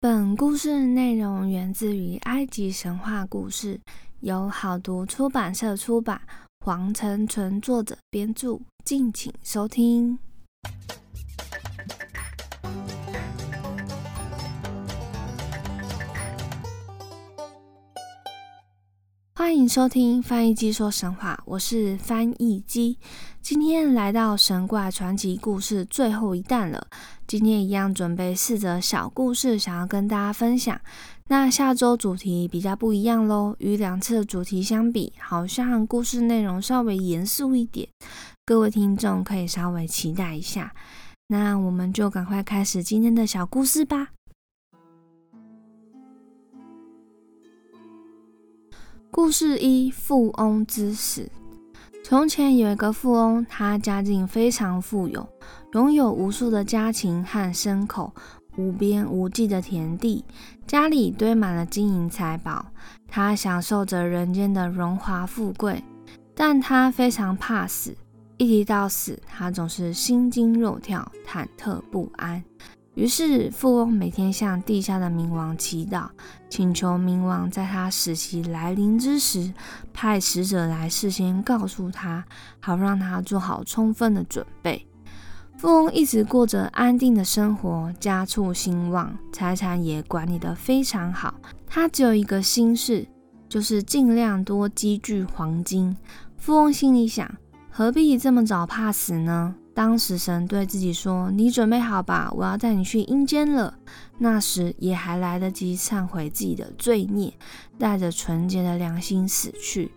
本故事内容源自于埃及神话故事，由好读出版社出版，黄成纯作者编著，敬请收听。欢迎收听翻译机说神话，我是翻译机。今天来到神怪传奇故事最后一弹了。今天一样准备四则小故事，想要跟大家分享。那下周主题比较不一样喽，与两次的主题相比，好像故事内容稍微严肃一点。各位听众可以稍微期待一下。那我们就赶快开始今天的小故事吧。故事一：富翁之死。从前有一个富翁，他家境非常富有，拥有无数的家禽和牲口，无边无际的田地，家里堆满了金银财宝。他享受着人间的荣华富贵，但他非常怕死。一提到死，他总是心惊肉跳，忐忑不安。于是，富翁每天向地下的冥王祈祷，请求冥王在他死期来临之时，派使者来事先告诉他，好让他做好充分的准备。富翁一直过着安定的生活，家畜兴旺，财产也管理得非常好。他只有一个心事，就是尽量多积聚黄金。富翁心里想：何必这么早怕死呢？当死神对自己说：“你准备好吧，我要带你去阴间了。”那时也还来得及忏悔自己的罪孽，带着纯洁的良心死去。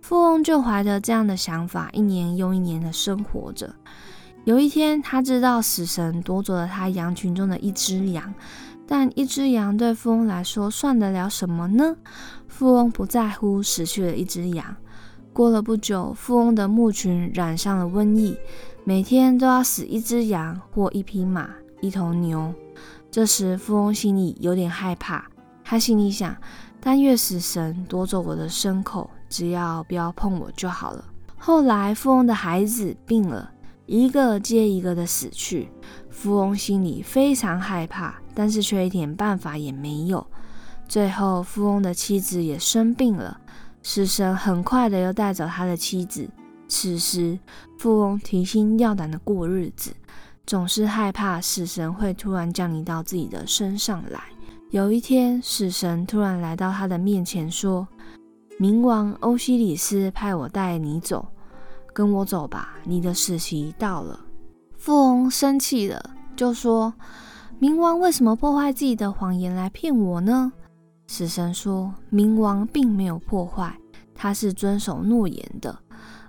富翁就怀着这样的想法，一年又一年的生活着。有一天，他知道死神夺走了他羊群中的一只羊，但一只羊对富翁来说算得了什么呢？富翁不在乎失去了一只羊。过了不久，富翁的牧群染上了瘟疫。每天都要死一只羊或一匹马、一头牛。这时，富翁心里有点害怕。他心里想：但愿死神夺走我的牲口，只要不要碰我就好了。后来，富翁的孩子病了，一个接一个的死去。富翁心里非常害怕，但是却一点办法也没有。最后，富翁的妻子也生病了，死神很快的又带走他的妻子。此时，富翁提心吊胆的过日子，总是害怕死神会突然降临到自己的身上来。有一天，死神突然来到他的面前，说：“冥王欧西里斯派我带你走，跟我走吧，你的死期到了。”富翁生气了，就说：“冥王为什么破坏自己的谎言来骗我呢？”死神说：“冥王并没有破坏，他是遵守诺言的。”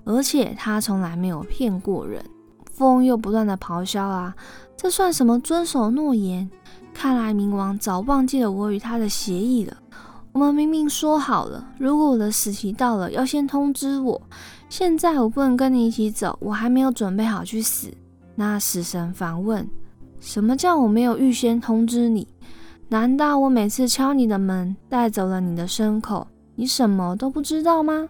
而且他从来没有骗过人。风又不断的咆哮啊，这算什么遵守诺言？看来冥王早忘记了我与他的协议了。我们明明说好了，如果我的死期到了，要先通知我。现在我不能跟你一起走，我还没有准备好去死。那死神反问：什么叫我没有预先通知你？难道我每次敲你的门，带走了你的牲口，你什么都不知道吗？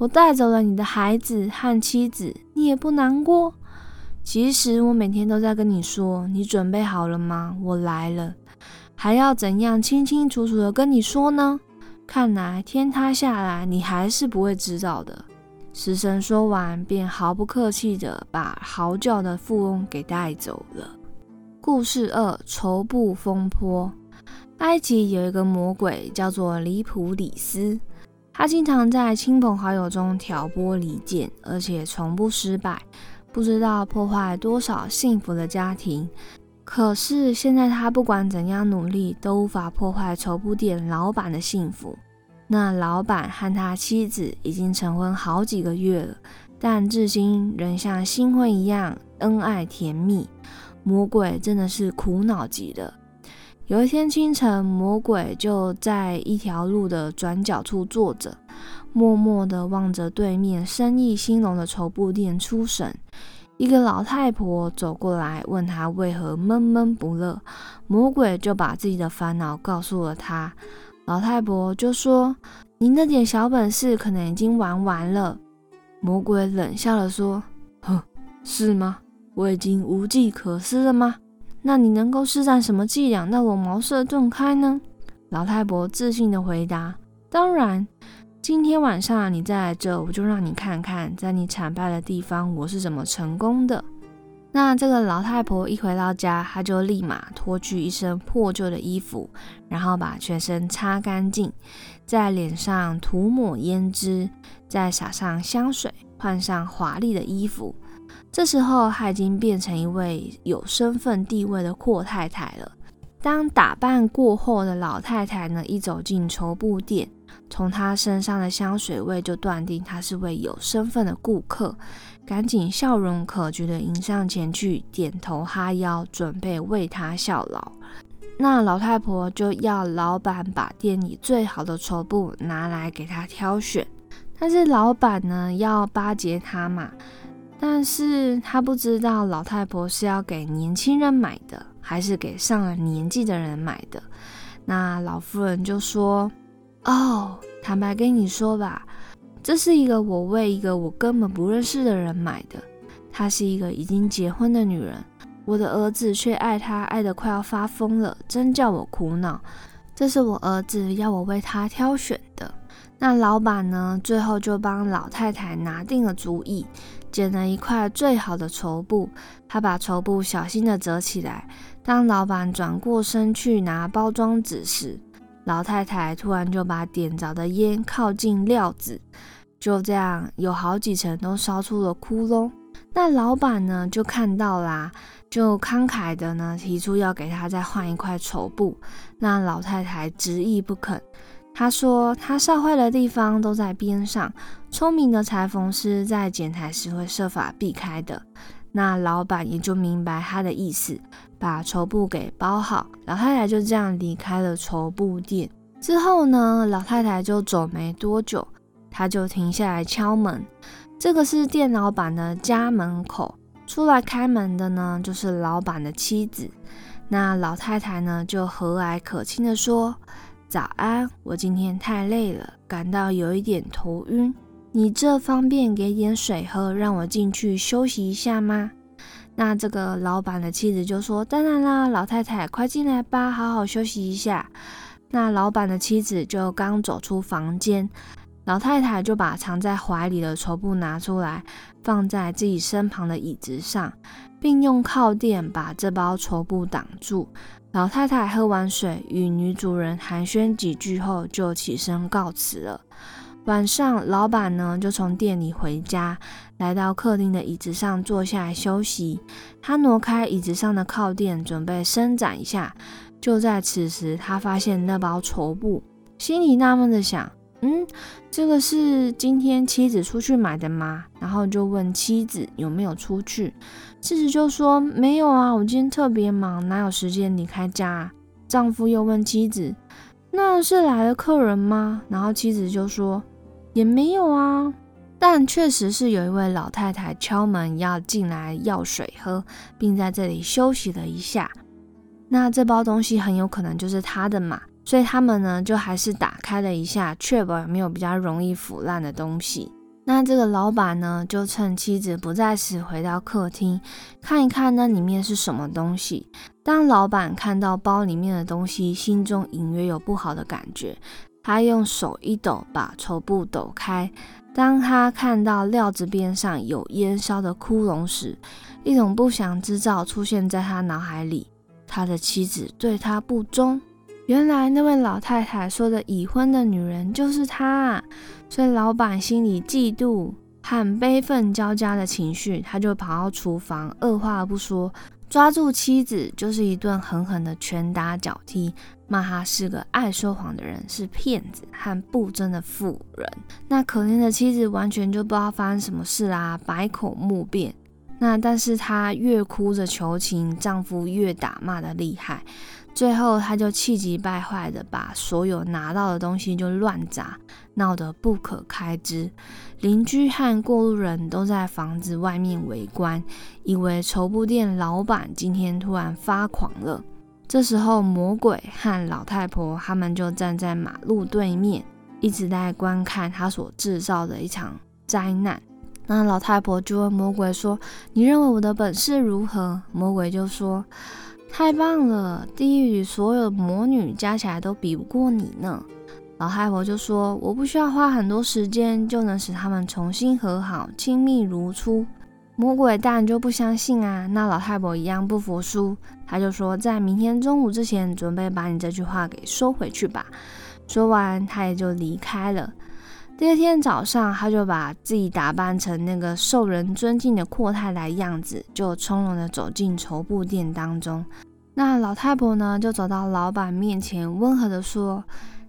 我带走了你的孩子和妻子，你也不难过。其实我每天都在跟你说，你准备好了吗？我来了，还要怎样清清楚楚的跟你说呢？看来天塌下来，你还是不会知道的。死神说完，便毫不客气的把嚎叫的富翁给带走了。故事二：绸布风波。埃及有一个魔鬼，叫做里普里斯。他经常在亲朋好友中挑拨离间，而且从不失败，不知道破坏多少幸福的家庭。可是现在他不管怎样努力，都无法破坏绸布店老板的幸福。那老板和他妻子已经成婚好几个月了，但至今仍像新婚一样恩爱甜蜜。魔鬼真的是苦恼极了。有一天清晨，魔鬼就在一条路的转角处坐着，默默地望着对面生意兴隆的绸布店出神。一个老太婆走过来，问他为何闷闷不乐。魔鬼就把自己的烦恼告诉了他。老太婆就说：“您那点小本事可能已经玩完了。”魔鬼冷笑了说：“哼，是吗？我已经无计可施了吗？”那你能够施展什么伎俩，让我茅塞顿开呢？”老太婆自信的回答：“当然，今天晚上你再来这，我就让你看看，在你惨败的地方，我是怎么成功的。”那这个老太婆一回到家，她就立马脱去一身破旧的衣服，然后把全身擦干净，在脸上涂抹胭脂，再撒上香水，换上华丽的衣服。这时候，她已经变成一位有身份地位的阔太太了。当打扮过后的老太太呢，一走进绸布店，从她身上的香水味就断定她是位有身份的顾客。赶紧笑容可掬的迎上前去，点头哈腰，准备为她效劳。那老太婆就要老板把店里最好的绸布拿来给她挑选。但是老板呢要巴结她嘛，但是他不知道老太婆是要给年轻人买的，还是给上了年纪的人买的。那老夫人就说：“哦，坦白跟你说吧。”这是一个我为一个我根本不认识的人买的，她是一个已经结婚的女人，我的儿子却爱她爱得快要发疯了，真叫我苦恼。这是我儿子要我为他挑选的。那老板呢，最后就帮老太太拿定了主意，剪了一块最好的绸布，他把绸布小心地折起来。当老板转过身去拿包装纸时，老太太突然就把点着的烟靠近料子，就这样有好几层都烧出了窟窿。那老板呢就看到啦，就慷慨的呢提出要给他再换一块绸布。那老太太执意不肯，他说他烧坏的地方都在边上，聪明的裁缝师在剪裁时会设法避开的。那老板也就明白他的意思。把绸布给包好，老太太就这样离开了绸布店。之后呢，老太太就走没多久，她就停下来敲门。这个是店老板的家门口，出来开门的呢，就是老板的妻子。那老太太呢，就和蔼可亲的说：“早安，我今天太累了，感到有一点头晕。你这方便给点水喝，让我进去休息一下吗？”那这个老板的妻子就说：“当然啦，老太太，快进来吧，好好休息一下。”那老板的妻子就刚走出房间，老太太就把藏在怀里的绸布拿出来，放在自己身旁的椅子上，并用靠垫把这包绸布挡住。老太太喝完水，与女主人寒暄几句后，就起身告辞了。晚上，老板呢就从店里回家，来到客厅的椅子上坐下来休息。他挪开椅子上的靠垫，准备伸展一下。就在此时，他发现那包绸布，心里纳闷的想：“嗯，这个是今天妻子出去买的吗？”然后就问妻子有没有出去。妻子就说：“没有啊，我今天特别忙，哪有时间离开家？”丈夫又问妻子：“那是来了客人吗？”然后妻子就说。也没有啊，但确实是有一位老太太敲门要进来要水喝，并在这里休息了一下。那这包东西很有可能就是他的嘛，所以他们呢就还是打开了一下，确保没有比较容易腐烂的东西。那这个老板呢就趁妻子不在时回到客厅看一看那里面是什么东西。当老板看到包里面的东西，心中隐约有不好的感觉。他用手一抖，把绸布抖开。当他看到料子边上有烟烧的窟窿时，一种不祥之兆出现在他脑海里：他的妻子对他不忠。原来那位老太太说的已婚的女人就是他，所以老板心里嫉妒和悲愤交加的情绪，他就跑到厨房，二话不说。抓住妻子就是一顿狠狠的拳打脚踢，骂她是个爱说谎的人，是骗子和不贞的妇人。那可怜的妻子完全就不知道发生什么事啦，百口莫辩。那但是她越哭着求情，丈夫越打骂的厉害。最后，他就气急败坏的把所有拿到的东西就乱砸，闹得不可开支。邻居和过路人都在房子外面围观，以为绸布店老板今天突然发狂了。这时候，魔鬼和老太婆他们就站在马路对面，一直在观看他所制造的一场灾难。那老太婆就问魔鬼说：“你认为我的本事如何？”魔鬼就说：“太棒了，地狱里所有魔女加起来都比不过你呢。老太婆就说：“我不需要花很多时间就能使他们重新和好，亲密如初。”魔鬼当然就不相信啊。那老太婆一样不服输，他就说：“在明天中午之前，准备把你这句话给收回去吧。”说完，他也就离开了。第二天早上，他就把自己打扮成那个受人尊敬的阔太太样子，就从容的走进绸布店当中。那老太婆呢，就走到老板面前，温和的说：“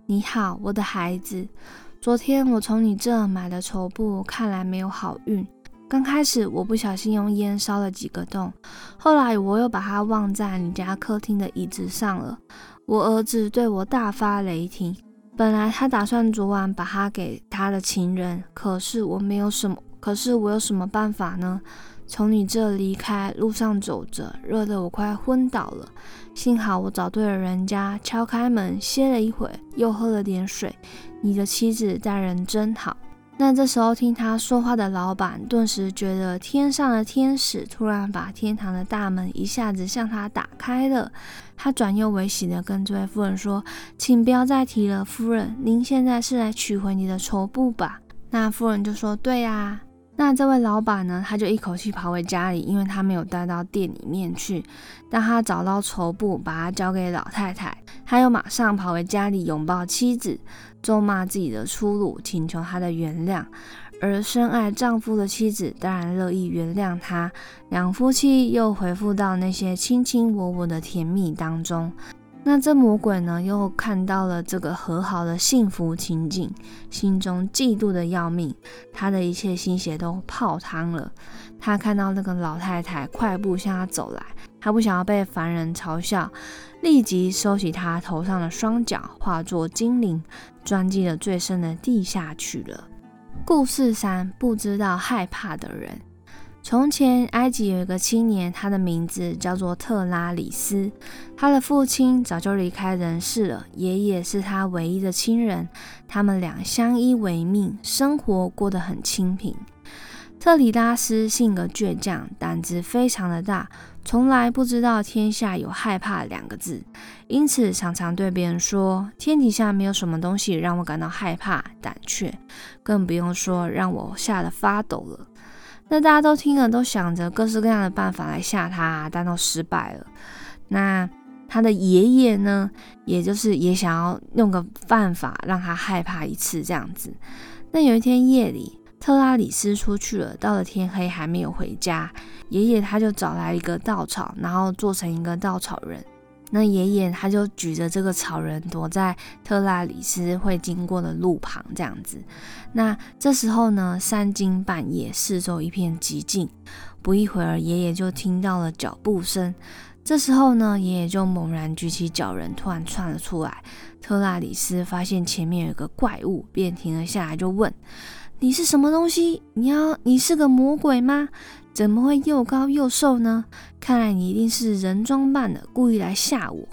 你好，我的孩子。昨天我从你这买的绸布，看来没有好运。刚开始我不小心用烟烧了几个洞，后来我又把它忘在你家客厅的椅子上了。我儿子对我大发雷霆。”本来他打算昨晚把它给他的情人，可是我没有什么，可是我有什么办法呢？从你这离开，路上走着，热得我快昏倒了。幸好我找对了人家，敲开门，歇了一会，又喝了点水。你的妻子待人真好。那这时候听他说话的老板，顿时觉得天上的天使突然把天堂的大门一下子向他打开了。他转忧为喜的跟这位夫人说：“请不要再提了，夫人，您现在是来取回你的绸布吧？”那夫人就说：“对呀。”那这位老板呢，他就一口气跑回家里，因为他没有带到店里面去。当他找到绸布，把它交给老太太，他又马上跑回家里拥抱妻子。咒骂自己的粗鲁，请求他的原谅，而深爱丈夫的妻子当然乐意原谅他。两夫妻又回复到那些卿卿我我的甜蜜当中。那这魔鬼呢，又看到了这个和好的幸福情景，心中嫉妒的要命，他的一切心血都泡汤了。他看到那个老太太快步向他走来，他不想要被凡人嘲笑，立即收起他头上的双脚，化作精灵。钻进了最深的地下去了。故事三：不知道害怕的人。从前，埃及有一个青年，他的名字叫做特拉里斯。他的父亲早就离开人世了，爷爷是他唯一的亲人。他们俩相依为命，生活过得很清贫。特里拉斯性格倔强，胆子非常的大。从来不知道天下有害怕两个字，因此常常对别人说：“天底下没有什么东西让我感到害怕、胆怯，更不用说让我吓得发抖了。”那大家都听了，都想着各式各样的办法来吓他，但都失败了。那他的爷爷呢，也就是也想要用个办法让他害怕一次这样子。那有一天夜里。特拉里斯出去了，到了天黑还没有回家。爷爷他就找来一个稻草，然后做成一个稻草人。那爷爷他就举着这个草人，躲在特拉里斯会经过的路旁，这样子。那这时候呢，三更半夜，四周一片寂静。不一会儿，爷爷就听到了脚步声。这时候呢，爷爷就猛然举起脚人，突然窜了出来。特拉里斯发现前面有个怪物，便停了下来，就问。你是什么东西？你要你是个魔鬼吗？怎么会又高又瘦呢？看来你一定是人装扮的，故意来吓我。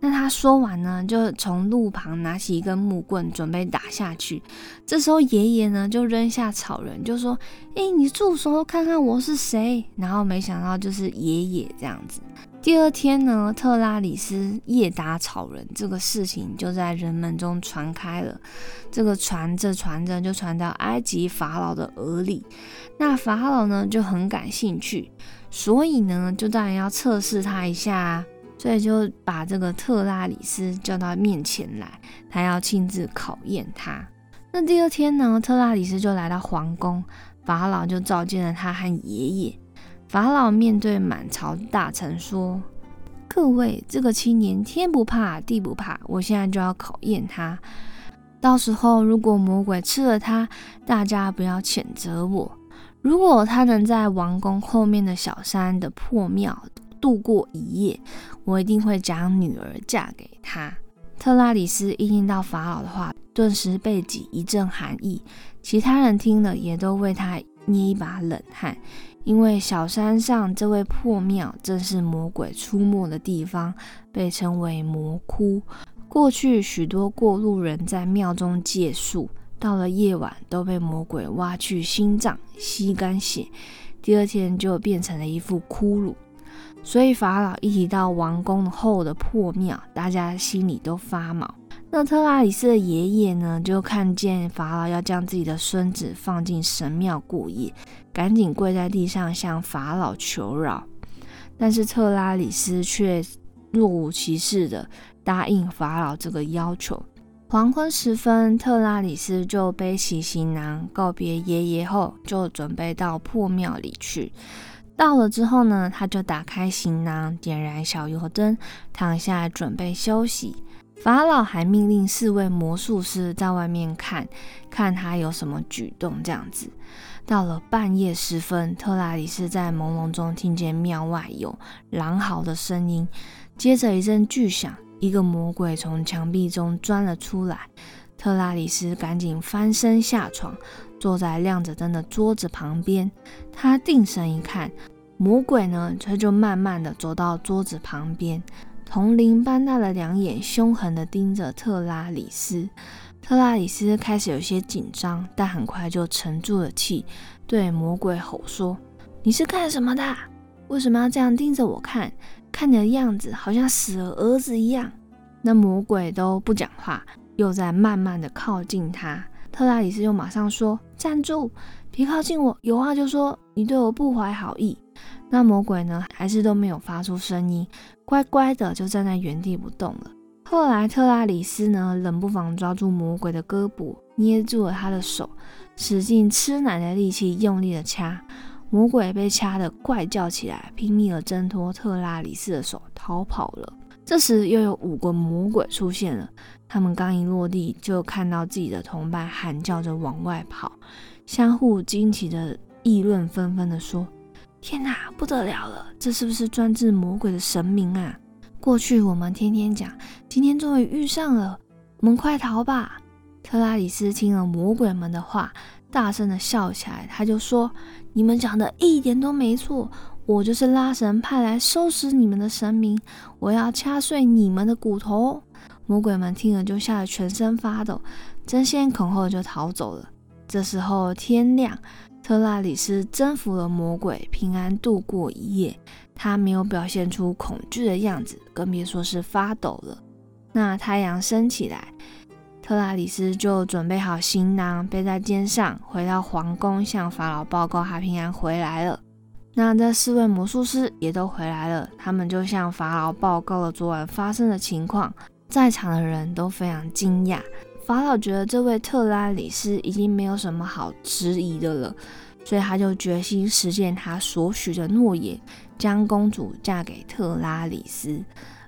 那他说完呢，就从路旁拿起一根木棍，准备打下去。这时候爷爷呢，就扔下草人，就说：“哎，你住手，看看我是谁。”然后没想到就是爷爷这样子。第二天呢，特拉里斯夜打草人这个事情就在人们中传开了。这个传着传着就传到埃及法老的耳里。那法老呢就很感兴趣，所以呢就当然要测试他一下，所以就把这个特拉里斯叫到面前来，他要亲自考验他。那第二天呢，特拉里斯就来到皇宫，法老就召见了他和爷爷。法老面对满朝大臣说：“各位，这个青年天不怕地不怕，我现在就要考验他。到时候如果魔鬼吃了他，大家不要谴责我。如果他能在王宫后面的小山的破庙度过一夜，我一定会将女儿嫁给他。”特拉里斯一听到法老的话，顿时背脊一阵寒意，其他人听了也都为他捏一把冷汗。因为小山上这位破庙正是魔鬼出没的地方，被称为魔窟。过去许多过路人在庙中借宿，到了夜晚都被魔鬼挖去心脏，吸干血，第二天就变成了一副骷髅。所以法老一提到王宫后的破庙，大家心里都发毛。那特拉里斯的爷爷呢，就看见法老要将自己的孙子放进神庙过夜，赶紧跪在地上向法老求饶。但是特拉里斯却若无其事的答应法老这个要求。黄昏时分，特拉里斯就背起行囊，告别爷爷后，就准备到破庙里去。到了之后呢，他就打开行囊，点燃小油灯，躺下准备休息。法老还命令四位魔术师在外面看看他有什么举动。这样子，到了半夜时分，特拉里斯在朦胧中听见庙外有狼嚎的声音，接着一阵巨响，一个魔鬼从墙壁中钻了出来。特拉里斯赶紧翻身下床，坐在亮着灯的桌子旁边。他定神一看，魔鬼呢，他就慢慢的走到桌子旁边。铜铃般大的两眼凶狠地盯着特拉里斯，特拉里斯开始有些紧张，但很快就沉住了气，对魔鬼吼说：“你是干什么的？为什么要这样盯着我看？看你的样子，好像死了儿子一样。”那魔鬼都不讲话，又在慢慢的靠近他。特拉里斯又马上说：“站住，别靠近我，有话就说，你对我不怀好意。”那魔鬼呢，还是都没有发出声音，乖乖的就站在原地不动了。后来特拉里斯呢，冷不防抓住魔鬼的胳膊，捏住了他的手，使劲吃奶的力气，用力的掐。魔鬼被掐得怪叫起来，拼命的挣脱特拉里斯的手，逃跑了。这时又有五个魔鬼出现了，他们刚一落地，就看到自己的同伴喊叫着往外跑，相互惊奇的议论纷纷的说。天哪，不得了了！这是不是专治魔鬼的神明啊？过去我们天天讲，今天终于遇上了，我们快逃吧！特拉里斯听了魔鬼们的话，大声的笑起来。他就说：“你们讲的一点都没错，我就是拉神派来收拾你们的神明，我要掐碎你们的骨头！”魔鬼们听了就吓得全身发抖，争先恐后就逃走了。这时候天亮。特拉里斯征服了魔鬼，平安度过一夜。他没有表现出恐惧的样子，更别说是发抖了。那太阳升起来，特拉里斯就准备好行囊，背在肩上，回到皇宫，向法老报告他平安回来了。那这四位魔术师也都回来了，他们就向法老报告了昨晚发生的情况。在场的人都非常惊讶。法老觉得这位特拉里斯已经没有什么好质疑的了，所以他就决心实现他所许的诺言，将公主嫁给特拉里斯。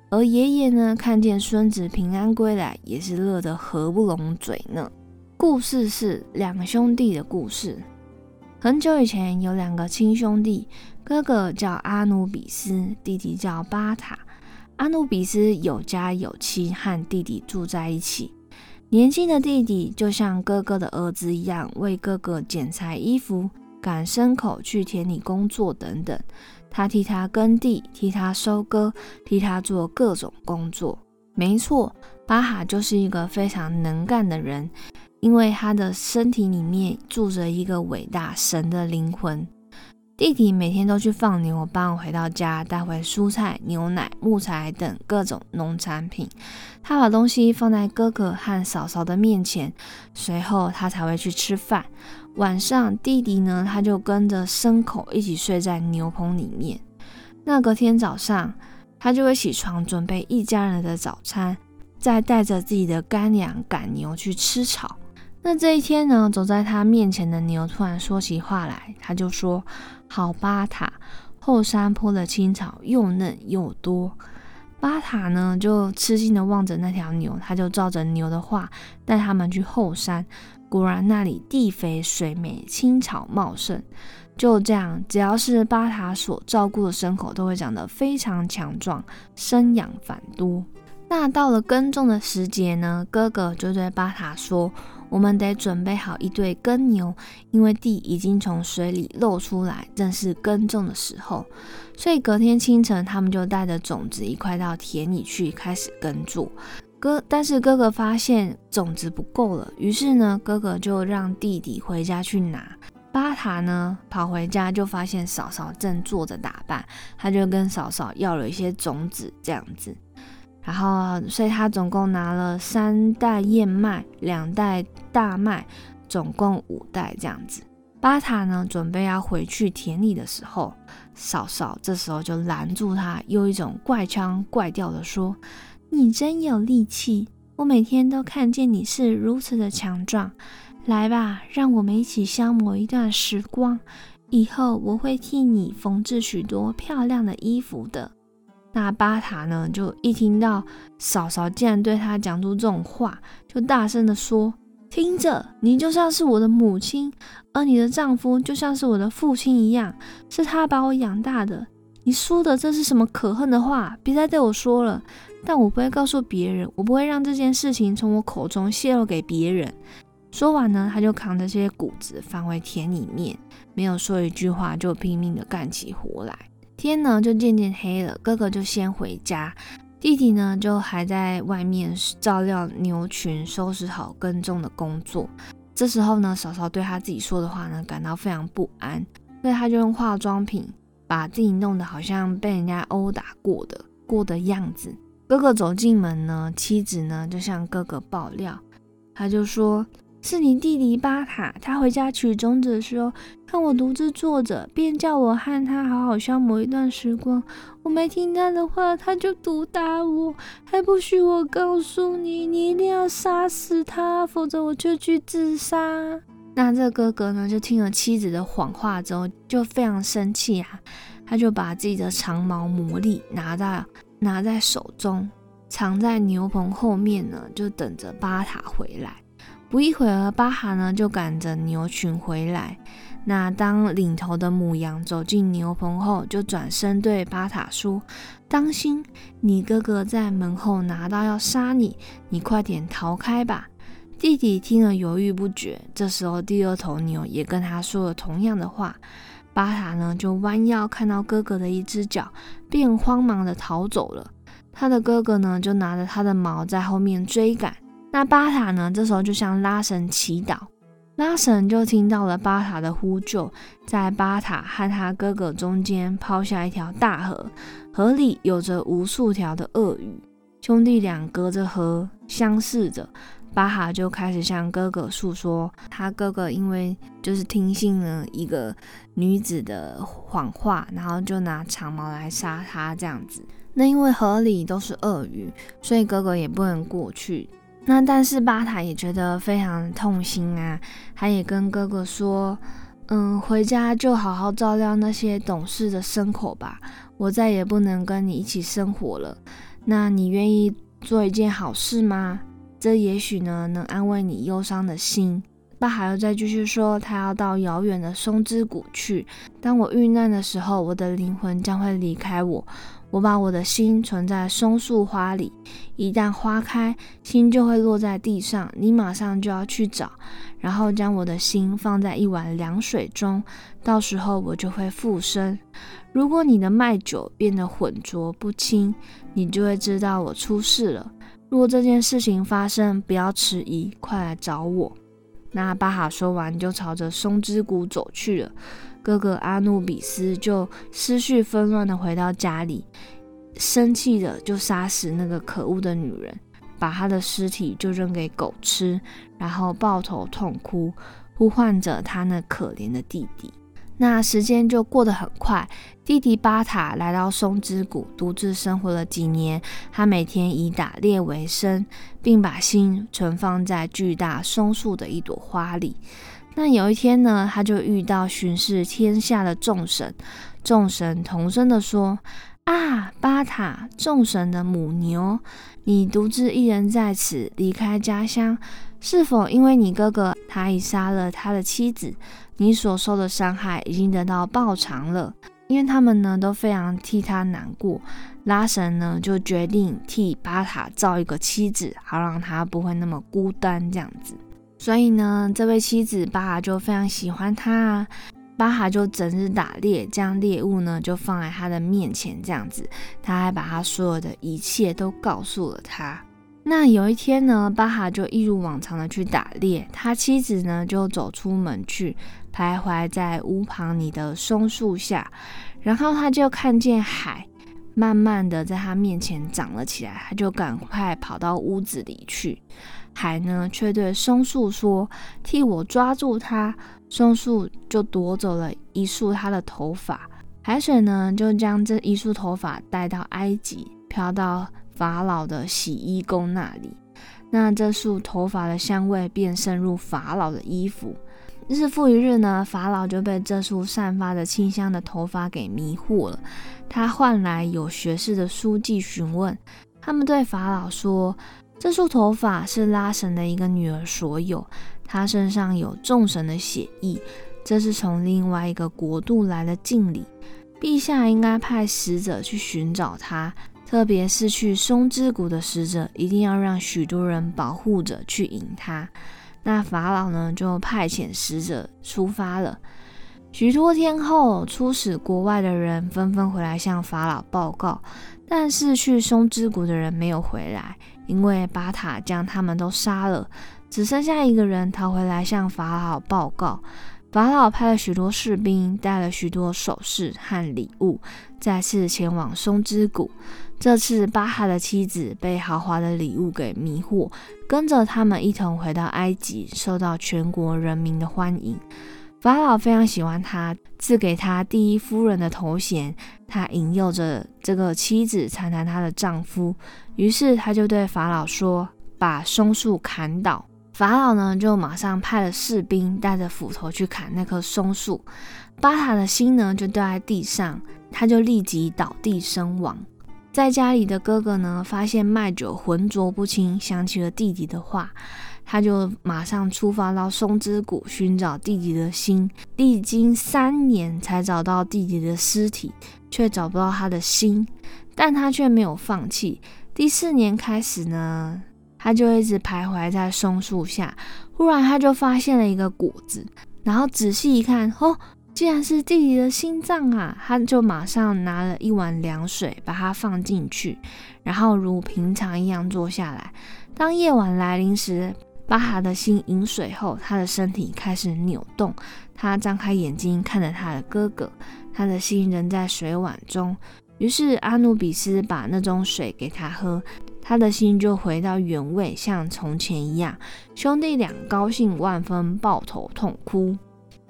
而爷爷呢，看见孙子平安归来，也是乐得合不拢嘴呢。故事是两兄弟的故事。很久以前，有两个亲兄弟，哥哥叫阿努比斯，弟弟叫巴塔。阿努比斯有家有妻，和弟弟住在一起。年轻的弟弟就像哥哥的儿子一样，为哥哥剪裁衣服、赶牲口去田里工作等等。他替他耕地，替他收割，替他做各种工作。没错，巴哈就是一个非常能干的人，因为他的身体里面住着一个伟大神的灵魂。弟弟每天都去放牛，傍晚回到家带回蔬菜、牛奶、木材等各种农产品。他把东西放在哥哥和嫂嫂的面前，随后他才会去吃饭。晚上，弟弟呢，他就跟着牲口一起睡在牛棚里面。那隔天早上，他就会起床准备一家人的早餐，再带着自己的干粮赶牛去吃草。那这一天呢，走在他面前的牛突然说起话来，他就说。好巴塔，后山坡的青草又嫩又多。巴塔呢就吃惊的望着那条牛，他就照着牛的话带他们去后山。果然那里地肥水美，青草茂盛。就这样，只要是巴塔所照顾的牲口，都会长得非常强壮，生养繁多。那到了耕种的时节呢，哥哥就对巴塔说。我们得准备好一对耕牛，因为地已经从水里露出来，正是耕种的时候。所以隔天清晨，他们就带着种子一块到田里去开始耕作。哥，但是哥哥发现种子不够了，于是呢，哥哥就让弟弟回家去拿。巴塔呢跑回家就发现嫂嫂正坐着打扮，他就跟嫂嫂要了一些种子这样子，然后所以他总共拿了三袋燕麦，两袋大麦，总共五袋这样子。巴塔呢准备要回去田里的时候，嫂嫂这时候就拦住他，用一种怪腔怪调的说：“你真有力气，我每天都看见你是如此的强壮。来吧，让我们一起消磨一段时光。以后我会替你缝制许多漂亮的衣服的。”那巴塔呢就一听到嫂嫂竟然对他讲出这种话，就大声的说。听着，你就像是我的母亲，而你的丈夫就像是我的父亲一样，是他把我养大的。你说的这是什么可恨的话？别再对我说了。但我不会告诉别人，我不会让这件事情从我口中泄露给别人。说完呢，他就扛着这些谷子返回田里面，没有说一句话，就拼命的干起活来。天呢就渐渐黑了，哥哥就先回家。弟弟呢，就还在外面照料牛群，收拾好耕种的工作。这时候呢，嫂嫂对他自己说的话呢，感到非常不安，所以他就用化妆品把自己弄得好像被人家殴打过的过的样子。哥哥走进门呢，妻子呢就向哥哥爆料，他就说。是你弟弟巴塔，他回家取种子的时候，看我独自坐着，便叫我和他好好消磨一段时光。我没听他的话，他就毒打我，还不许我告诉你，你一定要杀死他，否则我就去自杀。那这哥哥呢，就听了妻子的谎话之后，就非常生气啊，他就把自己的长矛魔力拿到拿在手中，藏在牛棚后面呢，就等着巴塔回来。不一会儿，巴哈呢就赶着牛群回来。那当领头的母羊走进牛棚后，就转身对巴塔说：“当心，你哥哥在门后拿刀要杀你，你快点逃开吧。”弟弟听了犹豫不决。这时候，第二头牛也跟他说了同样的话。巴塔呢就弯腰看到哥哥的一只脚，便慌忙的逃走了。他的哥哥呢就拿着他的矛在后面追赶。那巴塔呢？这时候就向拉神祈祷，拉神就听到了巴塔的呼救，在巴塔和他哥哥中间抛下一条大河，河里有着无数条的鳄鱼，兄弟俩隔着河相视着。巴塔就开始向哥哥诉说，他哥哥因为就是听信了一个女子的谎话，然后就拿长矛来杀他这样子。那因为河里都是鳄鱼，所以哥哥也不能过去。那但是巴塔也觉得非常痛心啊，他也跟哥哥说，嗯，回家就好好照料那些懂事的牲口吧，我再也不能跟你一起生活了。那你愿意做一件好事吗？这也许呢能安慰你忧伤的心。巴塔又再继续说，他要到遥远的松之谷去。当我遇难的时候，我的灵魂将会离开我。我把我的心存在松树花里，一旦花开，心就会落在地上。你马上就要去找，然后将我的心放在一碗凉水中，到时候我就会复生。如果你的麦酒变得浑浊不清，你就会知道我出事了。如果这件事情发生，不要迟疑，快来找我。那巴哈说完，就朝着松之谷走去了。哥哥阿努比斯就思绪纷乱的回到家里，生气的就杀死那个可恶的女人，把她的尸体就扔给狗吃，然后抱头痛哭，呼唤着他那可怜的弟弟。那时间就过得很快，弟弟巴塔来到松之谷，独自生活了几年。他每天以打猎为生，并把心存放在巨大松树的一朵花里。那有一天呢，他就遇到巡视天下的众神，众神同声的说：“啊，巴塔，众神的母牛，你独自一人在此，离开家乡，是否因为你哥哥他已杀了他的妻子，你所受的伤害已经得到报偿了？因为他们呢都非常替他难过，拉神呢就决定替巴塔造一个妻子，好让他不会那么孤单，这样子。”所以呢，这位妻子巴哈就非常喜欢他啊。巴哈就整日打猎，将猎物呢就放在他的面前，这样子，他还把他所有的一切都告诉了他。那有一天呢，巴哈就一如往常的去打猎，他妻子呢就走出门去，徘徊在屋旁里的松树下，然后他就看见海慢慢的在他面前长了起来，他就赶快跑到屋子里去。海呢却对松树说：“替我抓住它。”松树就夺走了一束他的头发，海水呢就将这一束头发带到埃及，飘到。法老的洗衣工那里，那这束头发的香味便渗入法老的衣服。日复一日呢，法老就被这束散发着清香的头发给迷惑了。他唤来有学士的书记询问，他们对法老说：“这束头发是拉神的一个女儿所有，她身上有众神的血意，这是从另外一个国度来的敬礼。陛下应该派使者去寻找她。”特别是去松之谷的使者，一定要让许多人保护着去引他。那法老呢，就派遣使者出发了。许多天后，出使国外的人纷纷回来向法老报告，但是去松之谷的人没有回来，因为巴塔将他们都杀了。只剩下一个人逃回来向法老报告。法老派了许多士兵，带了许多首饰和礼物，再次前往松之谷。这次巴哈的妻子被豪华的礼物给迷惑，跟着他们一同回到埃及，受到全国人民的欢迎。法老非常喜欢他，赐给他第一夫人的头衔。他引诱着这个妻子谈谈她的丈夫，于是他就对法老说：“把松树砍倒。”法老呢就马上派了士兵带着斧头去砍那棵松树。巴塔的心呢就掉在地上，他就立即倒地身亡。在家里的哥哥呢，发现麦酒浑浊不清，想起了弟弟的话，他就马上出发到松之谷寻找弟弟的心。历经三年才找到弟弟的尸体，却找不到他的心，但他却没有放弃。第四年开始呢，他就一直徘徊在松树下。忽然，他就发现了一个果子，然后仔细一看，哦。既然是弟弟的心脏啊，他就马上拿了一碗凉水，把它放进去，然后如平常一样坐下来。当夜晚来临时，巴哈的心饮水后，他的身体开始扭动。他张开眼睛看着他的哥哥，他的心仍在水碗中。于是阿努比斯把那种水给他喝，他的心就回到原位，像从前一样。兄弟俩高兴万分，抱头痛哭。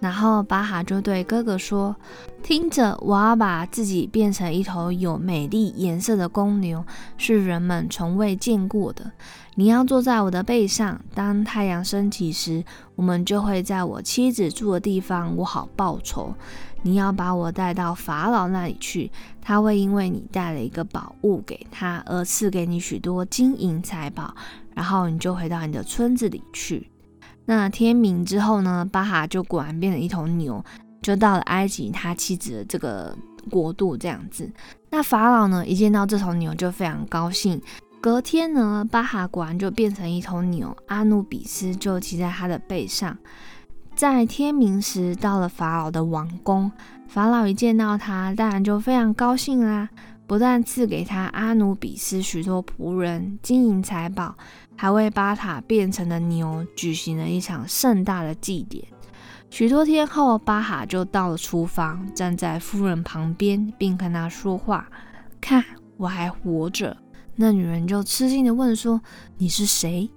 然后巴哈就对哥哥说：“听着，我要把自己变成一头有美丽颜色的公牛，是人们从未见过的。你要坐在我的背上，当太阳升起时，我们就会在我妻子住的地方，我好报仇。你要把我带到法老那里去，他会因为你带了一个宝物给他，而赐给你许多金银财宝，然后你就回到你的村子里去。”那天明之后呢，巴哈就果然变成一头牛，就到了埃及他妻子的这个国度这样子。那法老呢，一见到这头牛就非常高兴。隔天呢，巴哈果然就变成一头牛，阿努比斯就骑在他的背上。在天明时，到了法老的王宫，法老一见到他，当然就非常高兴啦。不但赐给他阿努比斯许多仆人、金银财宝，还为巴塔变成的牛举行了一场盛大的祭典。许多天后，巴哈就到了厨房，站在夫人旁边，并跟他说话：“看，我还活着。”那女人就吃惊地问说：“你是谁？”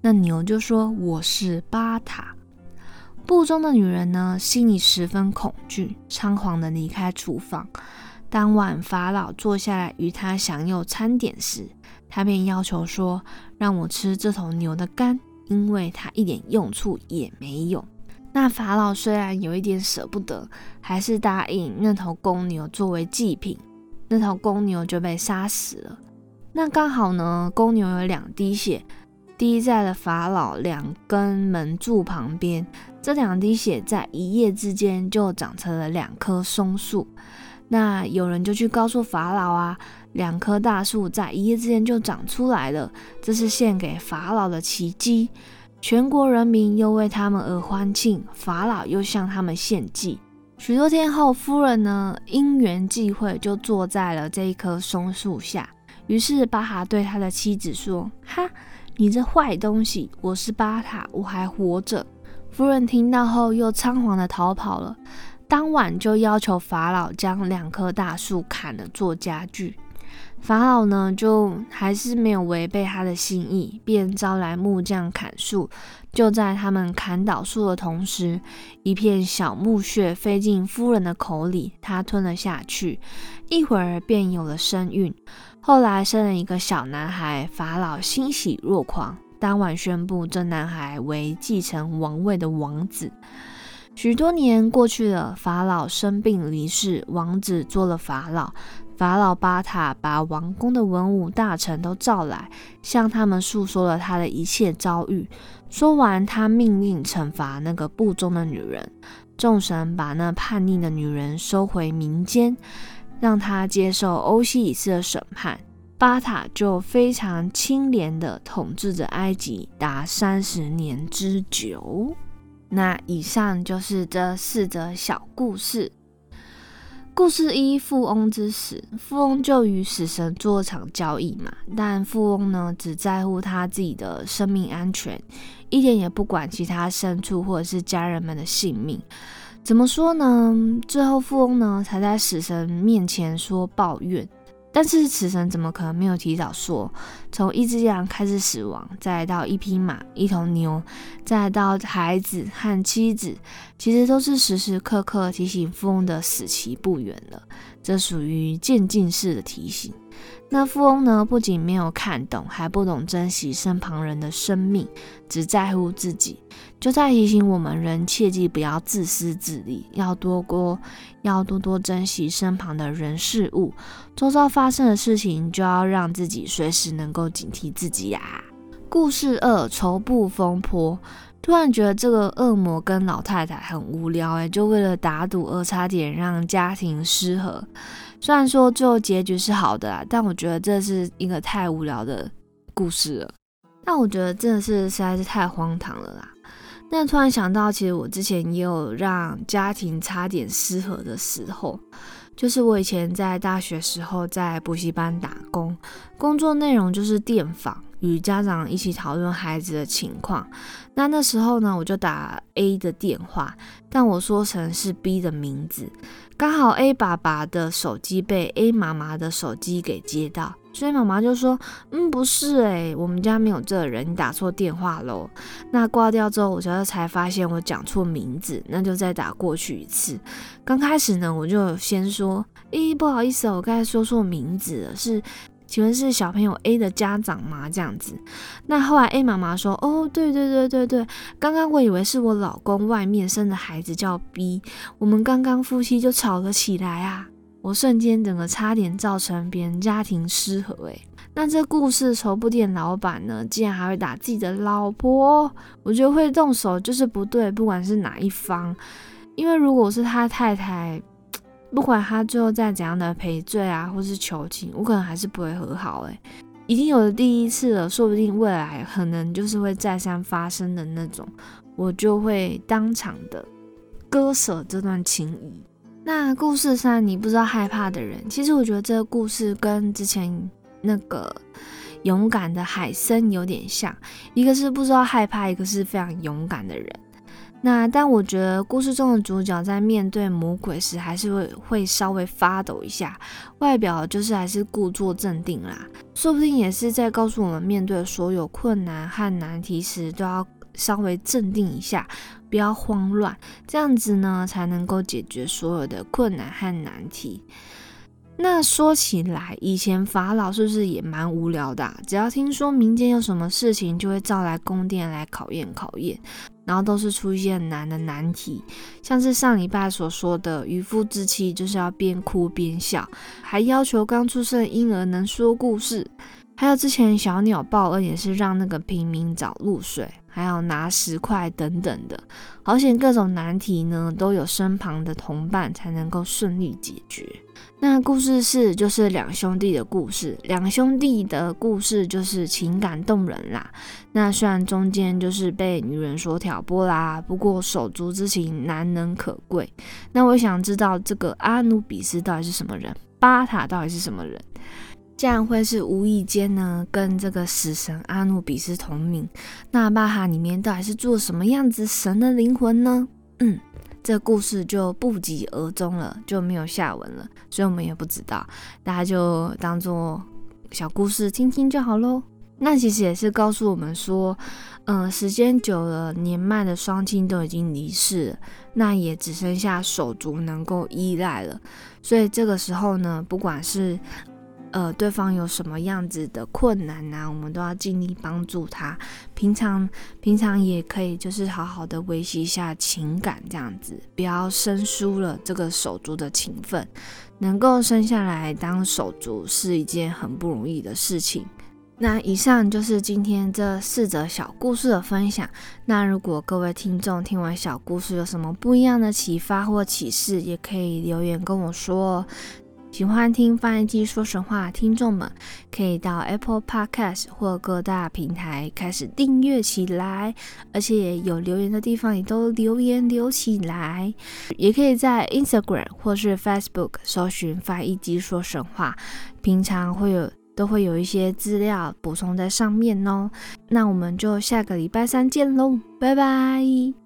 那牛就说：“我是巴塔。”部中的女人呢，心里十分恐惧，仓皇地离开厨房。当晚，法老坐下来与他享用餐点时，他便要求说：“让我吃这头牛的肝，因为它一点用处也没有。”那法老虽然有一点舍不得，还是答应那头公牛作为祭品。那头公牛就被杀死了。那刚好呢，公牛有两滴血，滴在了法老两根门柱旁边。这两滴血在一夜之间就长成了两棵松树。那有人就去告诉法老啊，两棵大树在一夜之间就长出来了，这是献给法老的奇迹。全国人民又为他们而欢庆，法老又向他们献祭。许多天后，夫人呢因缘际会就坐在了这一棵松树下，于是巴哈对他的妻子说：“哈，你这坏东西！我是巴塔，我还活着。”夫人听到后又仓皇的逃跑了。当晚就要求法老将两棵大树砍了做家具。法老呢，就还是没有违背他的心意，便招来木匠砍树。就在他们砍倒树的同时，一片小木屑飞进夫人的口里，她吞了下去，一会儿便有了身孕。后来生了一个小男孩，法老欣喜若狂，当晚宣布这男孩为继承王位的王子。许多年过去了，法老生病离世，王子做了法老。法老巴塔把王宫的文武大臣都召来，向他们诉说了他的一切遭遇。说完，他命令惩罚那个不忠的女人。众神把那叛逆的女人收回民间，让她接受欧西里斯的审判。巴塔就非常清廉地统治着埃及达三十年之久。那以上就是这四则小故事。故事一：富翁之死。富翁就与死神做场交易嘛，但富翁呢只在乎他自己的生命安全，一点也不管其他牲畜或者是家人们的性命。怎么说呢？最后富翁呢才在死神面前说抱怨。但是此神怎么可能没有提早说？从一只羊开始死亡，再到一匹马、一头牛，再到孩子和妻子，其实都是时时刻刻提醒富翁的死期不远了。这属于渐进式的提醒。那富翁呢？不仅没有看懂，还不懂珍惜身旁人的生命，只在乎自己，就在提醒我们人切记不要自私自利，要多多要多多珍惜身旁的人事物。周遭发生的事情，就要让自己随时能够警惕自己呀。故事二：绸布风波。突然觉得这个恶魔跟老太太很无聊哎，就为了打赌而差点让家庭失和。虽然说最后结局是好的啦，但我觉得这是一个太无聊的故事了。但我觉得真的是实在是太荒唐了啦。那突然想到，其实我之前也有让家庭差点失和的时候，就是我以前在大学时候在补习班打工，工作内容就是电访。与家长一起讨论孩子的情况。那那时候呢，我就打 A 的电话，但我说成是 B 的名字。刚好 A 爸爸的手机被 A 妈妈的手机给接到，所以妈妈就说：“嗯，不是诶，我们家没有这人，你打错电话喽。”那挂掉之后，我就才发现我讲错名字，那就再打过去一次。刚开始呢，我就先说：“诶，不好意思，我刚才说错名字了，是。”请问是小朋友 A 的家长吗？这样子，那后来 A 妈妈说：“哦，对对对对对，刚刚我以为是我老公外面生的孩子叫 B，我们刚刚夫妻就吵了起来啊，我瞬间整个差点造成别人家庭失和。诶，那这故事绸布店老板呢，竟然还会打自己的老婆，我觉得会动手就是不对，不管是哪一方，因为如果是他太太。”不管他最后再怎样的赔罪啊，或是求情，我可能还是不会和好。诶，已经有了第一次了，说不定未来可能就是会再三发生的那种，我就会当场的割舍这段情谊。那故事三，你不知道害怕的人，其实我觉得这个故事跟之前那个勇敢的海参有点像，一个是不知道害怕，一个是非常勇敢的人。那但我觉得故事中的主角在面对魔鬼时，还是会会稍微发抖一下，外表就是还是故作镇定啦。说不定也是在告诉我们，面对所有困难和难题时，都要稍微镇定一下，不要慌乱，这样子呢，才能够解决所有的困难和难题。那说起来，以前法老是不是也蛮无聊的？只要听说民间有什么事情，就会召来宫殿来考验考验，然后都是出现难的难题，像是上礼拜所说的渔夫之妻，就是要边哭边笑，还要求刚出生的婴儿能说故事，还有之前小鸟报恩也是让那个平民早入睡，还要拿石块等等的，好险各种难题呢都有身旁的同伴才能够顺利解决。那故事四就是两兄弟的故事，两兄弟的故事就是情感动人啦。那虽然中间就是被女人所挑拨啦，不过手足之情难能可贵。那我想知道这个阿努比斯到底是什么人，巴塔到底是什么人？竟然会是无意间呢跟这个死神阿努比斯同名。那巴哈里面到底是做什么样子神的灵魂呢？嗯，这故事就不疾而终了，就没有下文了，所以我们也不知道，大家就当做小故事听听就好喽。那其实也是告诉我们说，嗯，时间久了，年迈的双亲都已经离世了，那也只剩下手足能够依赖了。所以这个时候呢，不管是呃对方有什么样子的困难呐，我们都要尽力帮助他。平常平常也可以就是好好的维系一下情感，这样子不要生疏了这个手足的情分。能够生下来当手足是一件很不容易的事情。那以上就是今天这四则小故事的分享。那如果各位听众听完小故事有什么不一样的启发或启示，也可以留言跟我说。喜欢听翻译机说神话，听众们可以到 Apple Podcast 或各大平台开始订阅起来，而且有留言的地方也都留言留起来。也可以在 Instagram 或是 Facebook 搜寻翻译机说神话，平常会有。都会有一些资料补充在上面哦。那我们就下个礼拜三见喽，拜拜。